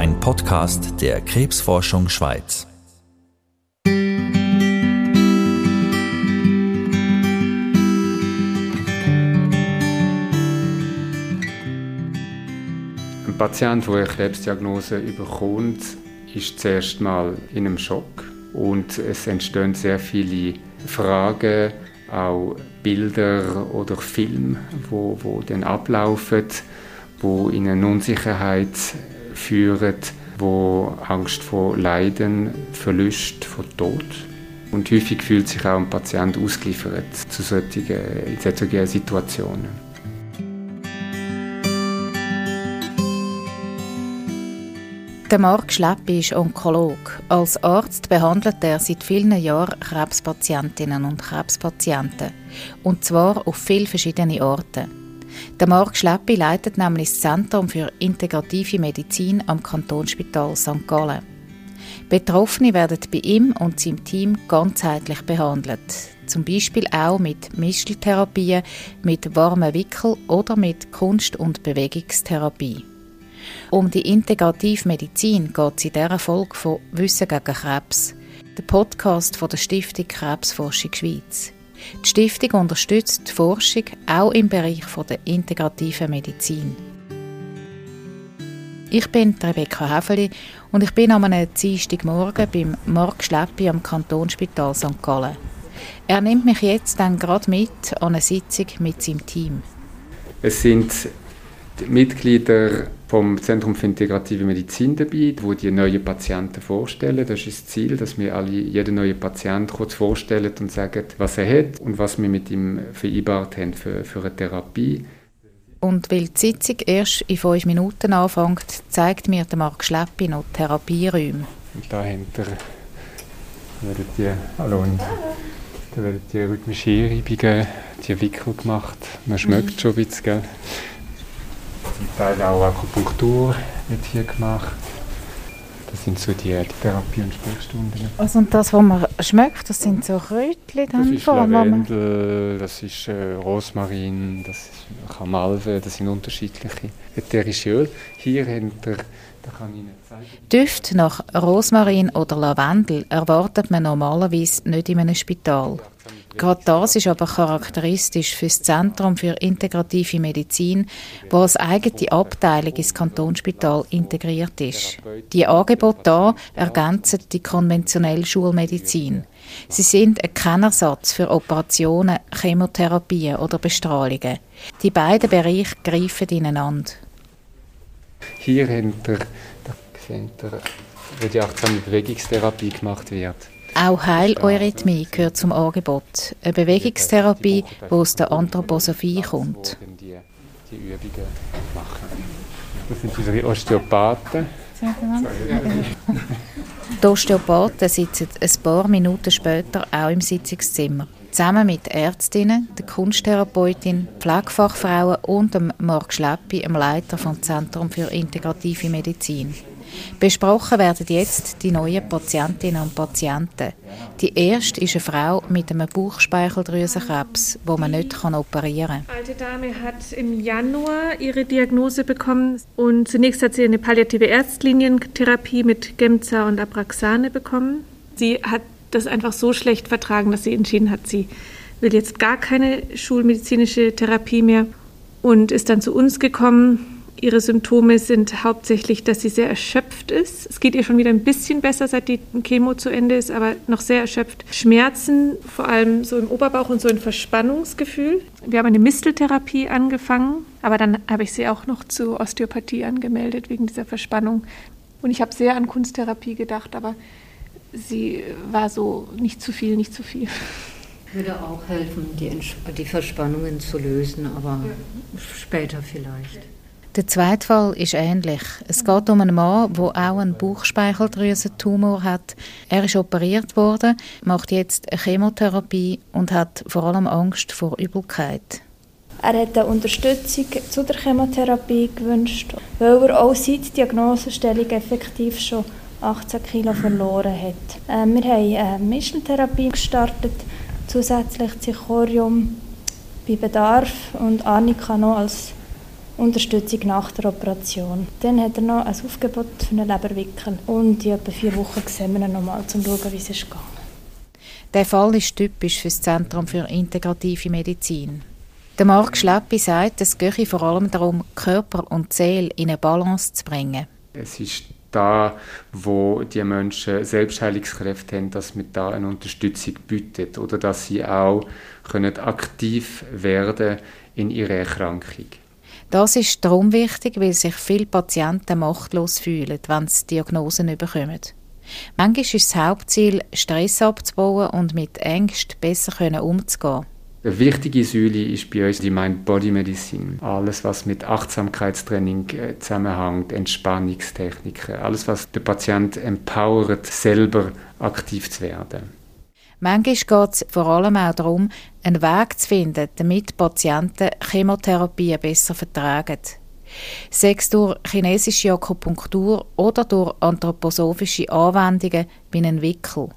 ein Podcast der Krebsforschung Schweiz. Ein Patient, der eine Krebsdiagnose überkommt, ist zuerst mal in einem Schock und es entstehen sehr viele Fragen, auch Bilder oder Filme, wo, wo dann ablaufen, wo in eine Unsicherheit führen, wo Angst vor Leiden, Verlust, vor Tod und häufig fühlt sich auch ein Patient ausgeliefert zu solchen, solchen Situationen. Der Marc Schleppi ist Onkolog. Als Arzt behandelt er seit vielen Jahren Krebspatientinnen und Krebspatienten. Und zwar auf vielen verschiedene Orte. Der Marc Schleppi leitet nämlich das Zentrum für integrative Medizin am Kantonsspital St. Gallen. Betroffene werden bei ihm und seinem Team ganzheitlich behandelt. Zum Beispiel auch mit Mischeltherapien, mit warmen Wickel oder mit Kunst- und Bewegungstherapie. Um die integrative Medizin geht es in dieser Folge von Wissen gegen Krebs, der Podcast von der Stiftung Krebsforschung Schweiz. Die Stiftung unterstützt die Forschung auch im Bereich der integrativen Medizin. Ich bin Rebecca Häfeli und ich bin am Dienstagmorgen beim Mark Schleppi am Kantonsspital St. Gallen. Er nimmt mich jetzt dann gerade mit an eine Sitzung mit seinem Team. Es sind Mitglieder vom Zentrum für integrative Medizin dabei, wo die neuen Patienten vorstellen. Das ist das Ziel, dass wir alle jeden neuen Patienten kurz vorstellen und sagen, was er hat und was wir mit ihm vereinbart haben für, für eine Therapie. Und weil die Sitzung erst in fünf Minuten anfängt, zeigt mir der Marc Schleppi noch die Therapieräume. Und da hinter werden die, hallo, da werden die rhythmischen Einreibungen, die Wickel gemacht. Man schmeckt mhm. schon ein bisschen, gell? Zum Teil auch Akupunktur wird hier gemacht. Das sind so die, Therapie- und Sprechstunden. Also und das, was man schmeckt, das sind so Kräutchen dann Das ist Lavendel, das ist äh, Rosmarin, das ist Kamalve, das sind unterschiedliche ätherische Öle. Hier hinter da kann ich Ihnen zeigen. Düfte nach Rosmarin oder Lavendel erwartet man normalerweise nicht in einem Spital. Gerade das ist aber charakteristisch für das Zentrum für integrative Medizin, wo als eigene Abteilung ins Kantonsspital integriert ist. Die Angebote hier ergänzen die konventionelle Schulmedizin. Sie sind ein Kennersatz für Operationen, Chemotherapien oder Bestrahlungen. Die beiden Bereiche greifen ineinander. Hier hinter, da wo die achtsame Bewegungstherapie gemacht wird. Auch Heileurythmie gehört zum Angebot. Eine Bewegungstherapie, die aus der Anthroposophie kommt. Die Übungen machen. Das sind unsere Osteopathen. Die Osteopathen sitzen ein paar Minuten später auch im Sitzungszimmer. Zusammen mit Ärztinnen, der Kunsttherapeutin, Pflegefachfrauen und dem Marc Schleppi, dem Leiter vom Zentrum für integrative Medizin. Besprochen werden jetzt die neuen Patientinnen und Patienten. Die erste ist eine Frau mit einem Bauchspeicheldrüsenkrebs, wo man nicht operieren kann. Die alte Dame hat im Januar ihre Diagnose bekommen und zunächst hat sie eine palliative Erstlinientherapie mit Gemza und Abraxane bekommen. Sie hat das einfach so schlecht vertragen, dass sie entschieden hat, sie will jetzt gar keine schulmedizinische Therapie mehr und ist dann zu uns gekommen Ihre Symptome sind hauptsächlich, dass sie sehr erschöpft ist. Es geht ihr schon wieder ein bisschen besser, seit die Chemo zu Ende ist, aber noch sehr erschöpft. Schmerzen, vor allem so im Oberbauch und so ein Verspannungsgefühl. Wir haben eine Misteltherapie angefangen, aber dann habe ich sie auch noch zur Osteopathie angemeldet wegen dieser Verspannung. Und ich habe sehr an Kunsttherapie gedacht, aber sie war so nicht zu viel, nicht zu viel. Würde auch helfen, die, die Verspannungen zu lösen, aber ja. später vielleicht. Der zweite Fall ist ähnlich. Es geht um einen Mann, der auch einen Bauchspeicheldrüsentumor hat. Er ist operiert worden, macht jetzt eine Chemotherapie und hat vor allem Angst vor Übelkeit. Er hat eine Unterstützung zu der Chemotherapie gewünscht, weil er auch seit Diagnosestellung effektiv schon 18 Kilo verloren hat. Äh, wir haben eine Mischeltherapie gestartet, zusätzlich Zichorium bei Bedarf und Annika noch als Unterstützung nach der Operation. Dann hat er noch ein Aufgebot für einen Leberwickel und in etwa vier Wochen sehen wir ihn nochmal, um zu schauen, wie es ist gegangen. Der Fall ist typisch für das Zentrum für integrative Medizin. Der Marc Schleppi sagt, es gehe vor allem darum, Körper und Seele in eine Balance zu bringen. Es ist da, wo die Menschen Selbstheilungskräfte haben, dass man da eine Unterstützung bietet oder dass sie auch können aktiv werden in ihrer Erkrankung. Das ist darum wichtig, weil sich viele Patienten machtlos fühlen, wenn sie Diagnosen bekommen. Manchmal ist das Hauptziel, Stress abzubauen und mit Ängsten besser umzugehen. Eine wichtige Säule ist bei uns die Mind-Body-Medizin. Alles, was mit Achtsamkeitstraining äh, zusammenhängt, Entspannungstechniken, alles, was den Patient empowert, selber aktiv zu werden. Manchmal geht es vor allem auch darum, einen Weg zu finden, damit Patienten Chemotherapie besser vertragen. Sei es durch chinesische Akupunktur oder durch anthroposophische Anwendungen wie einen Wickel.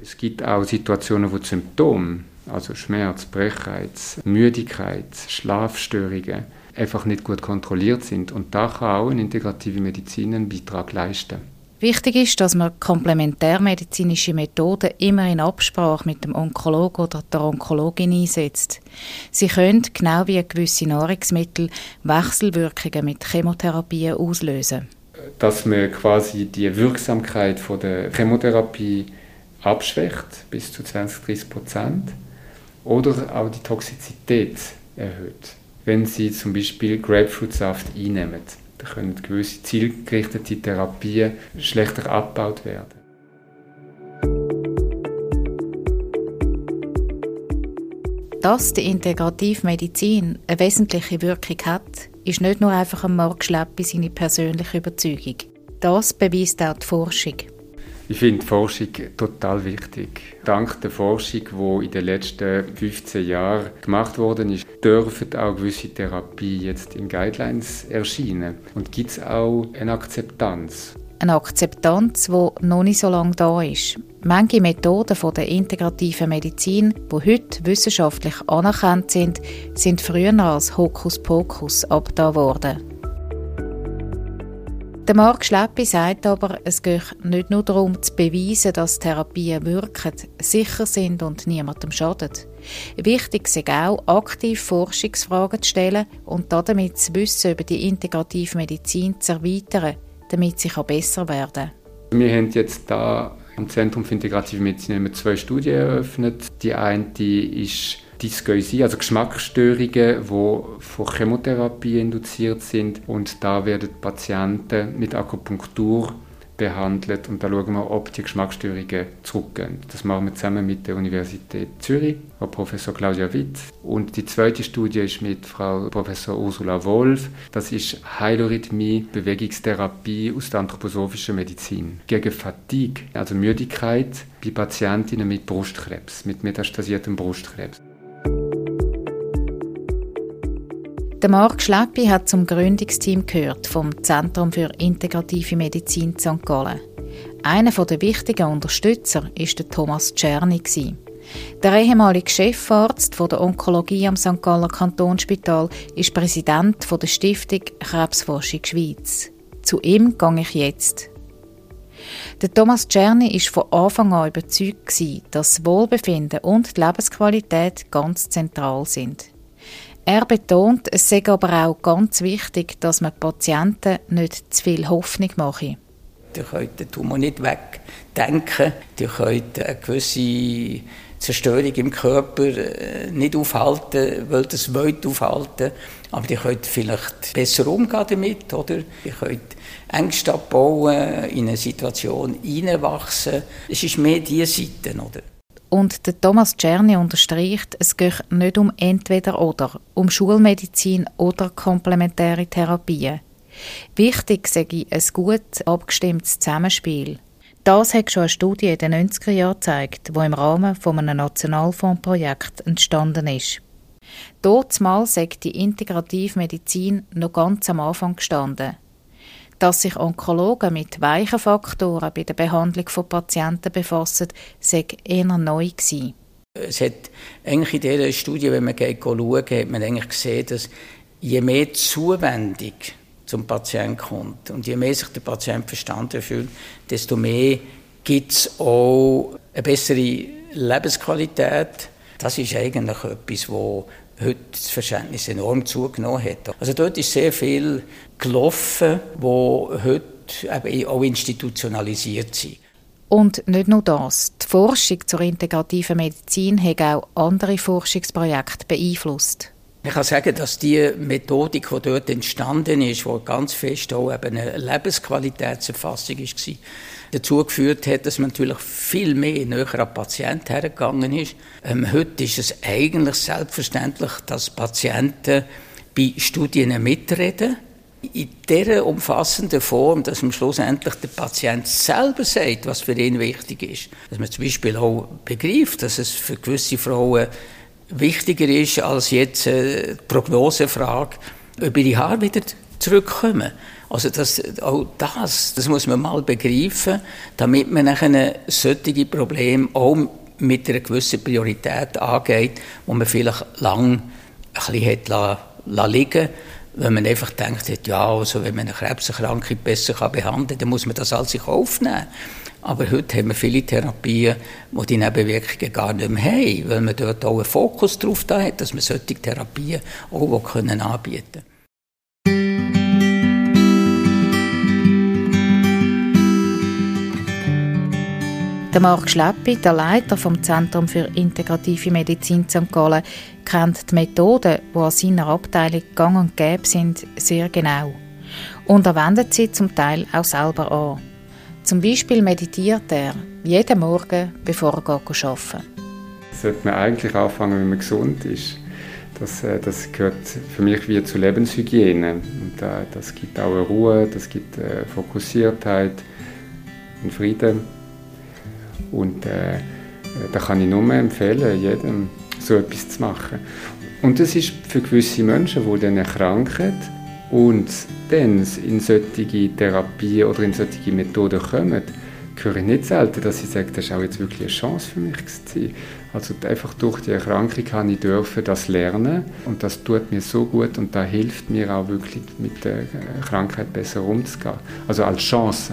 Es gibt auch Situationen, wo Symptome also Schmerz, Brechheit, Müdigkeit, Schlafstörungen, einfach nicht gut kontrolliert sind. Und da kann auch eine integrative Medizin einen Beitrag leisten. Wichtig ist, dass man komplementärmedizinische Methoden immer in Absprache mit dem Onkologen oder der Onkologin einsetzt. Sie können, genau wie gewisse Nahrungsmittel, Wechselwirkungen mit Chemotherapie auslösen. Dass man quasi die Wirksamkeit von der Chemotherapie abschwächt, bis zu 20-30 Prozent oder auch die Toxizität erhöht. Wenn Sie zum Beispiel Grapefruitsaft einnehmen, dann können gewisse zielgerichtete Therapien schlechter abgebaut werden. Dass die Integrativmedizin eine wesentliche Wirkung hat, ist nicht nur einfach ein Mark Schleppi seine persönliche Überzeugung. Das beweist auch die Forschung. Ich finde Forschung total wichtig. Dank der Forschung, die in den letzten 15 Jahren gemacht worden ist, dürfen auch gewisse Therapien jetzt in Guidelines erscheinen. Und gibt es auch eine Akzeptanz. Eine Akzeptanz, die noch nicht so lange da ist. Manche Methoden der integrativen Medizin, die heute wissenschaftlich anerkannt sind, sind früher als Hokuspokus abgetan worden. Der Marc Schleppi sagt aber, es geht nicht nur darum zu beweisen, dass Therapien wirken, sicher sind und niemandem schaden. Wichtig ist auch, aktiv Forschungsfragen zu stellen und damit das Wissen über die integrative Medizin zu erweitern, damit sie besser werden kann. Wir haben jetzt da am Zentrum für integrative Medizin zwei Studien eröffnet. Die eine ist Dysgeusie, also Geschmacksstörungen, die von Chemotherapie induziert sind. Und da werden Patienten mit Akupunktur behandelt und da schauen wir, ob die Geschmacksstörungen zurückgehen. Das machen wir zusammen mit der Universität Zürich, Frau Professor Claudia Witt. Und die zweite Studie ist mit Frau Professor Ursula Wolf. Das ist Heilorhythmie, Bewegungstherapie aus der anthroposophischen Medizin. Gegen Fatigue, also Müdigkeit bei Patientinnen mit Brustkrebs, mit metastasiertem Brustkrebs. Der Marc Schleppi hat zum Gründungsteam gehört vom Zentrum für integrative Medizin St. Gallen. Einer der wichtigen Unterstützer ist der Thomas Czerny. Der ehemalige Chefarzt der Onkologie am St. Galler Kantonsspital ist Präsident der Stiftung Krebsforschung Schweiz. Zu ihm gehe ich jetzt. Der Thomas Czerny ist von Anfang an überzeugt, dass das Wohlbefinden und die Lebensqualität ganz zentral sind. Er betont, es sei aber auch ganz wichtig, dass man Patienten nicht zu viel Hoffnung mache. Die können den Tumor nicht wegdenken, die können eine gewisse Zerstörung im Körper äh, nicht aufhalten, weil das wollen aufhalten. Aber die können vielleicht besser umgehen damit, oder? Die können Ängste abbauen, in eine Situation hineinwachsen. Es ist mehr diese Seite, oder? Und der Thomas Czerny unterstreicht, es geht nicht um entweder oder, um Schulmedizin oder komplementäre Therapien. Wichtig sei ein gut abgestimmtes Zusammenspiel. Das hat schon eine Studie in den 90er Jahren gezeigt, die im Rahmen von einem Nationalfondsprojekt entstanden ist. Dort mal sei die Integrativmedizin noch ganz am Anfang gestanden. Dass sich Onkologen mit weichen Faktoren bei der Behandlung von Patienten befassen, sei eher neu gewesen. Es hat eigentlich in dieser Studie, wenn man schaut, hat man eigentlich gesehen, dass je mehr Zuwendung zum Patienten kommt und je mehr sich der Patient verstanden fühlt, desto mehr gibt es auch eine bessere Lebensqualität. Das ist eigentlich etwas, wo heute das Verständnis enorm zugenommen hat. Also dort ist sehr viel gelaufen, wo heute eben auch institutionalisiert sind. Und nicht nur das. Die Forschung zur integrativen Medizin hat auch andere Forschungsprojekte beeinflusst. Ich kann sagen, dass die Methodik, die dort entstanden ist, die ganz fest auch eben eine Lebensqualitätserfassung war, dazu geführt hat, dass man natürlich viel mehr näher an Patienten hergegangen ist. Ähm, heute ist es eigentlich selbstverständlich, dass Patienten bei Studien mitreden. In dieser umfassenden Form, dass man schlussendlich der Patient selber sagt, was für ihn wichtig ist. Dass man zum Beispiel auch begreift, dass es für gewisse Frauen wichtiger ist als jetzt äh, die Prognosefrage, ob ihre Haare wieder zurückkommen. Also das, auch das, das muss man mal begreifen, damit man nachher solche Probleme auch mit einer gewissen Priorität angeht, wo man vielleicht lang ein bisschen hat liegen wenn man einfach denkt, ja, also wenn man eine Krebserkrankung besser behandeln kann, dann muss man das alles sich aufnehmen. Aber heute haben wir viele Therapien, die die Nebenwirkungen gar nicht mehr haben, weil man dort auch einen Fokus darauf hat, dass man solche Therapien auch anbieten Der Marc Schleppi, der Leiter vom Zentrum für integrative Medizin St. Gallen, kennt die Methoden, die an seiner Abteilung gang und gäbe sind, sehr genau und er wendet sie zum Teil auch selber an. Zum Beispiel meditiert er jeden Morgen, bevor er geht arbeiten Sollte man eigentlich anfangen, wenn man gesund ist. Das, äh, das gehört für mich wie zur Lebenshygiene. Und äh, das gibt auch eine Ruhe, das gibt äh, Fokussiertheit und Frieden. Und äh, da kann ich nur empfehlen, jedem so etwas zu machen. Und das ist für gewisse Menschen, die dann erkranken, und dann in solche Therapien oder in solche Methoden kommen, höre ich nicht selten, dass sie sagen, das ist auch jetzt wirklich eine Chance für mich gewesen. Also einfach durch die Erkrankung kann ich dürfen das lernen und das tut mir so gut und da hilft mir auch wirklich mit der Krankheit besser umzugehen. Also als Chance.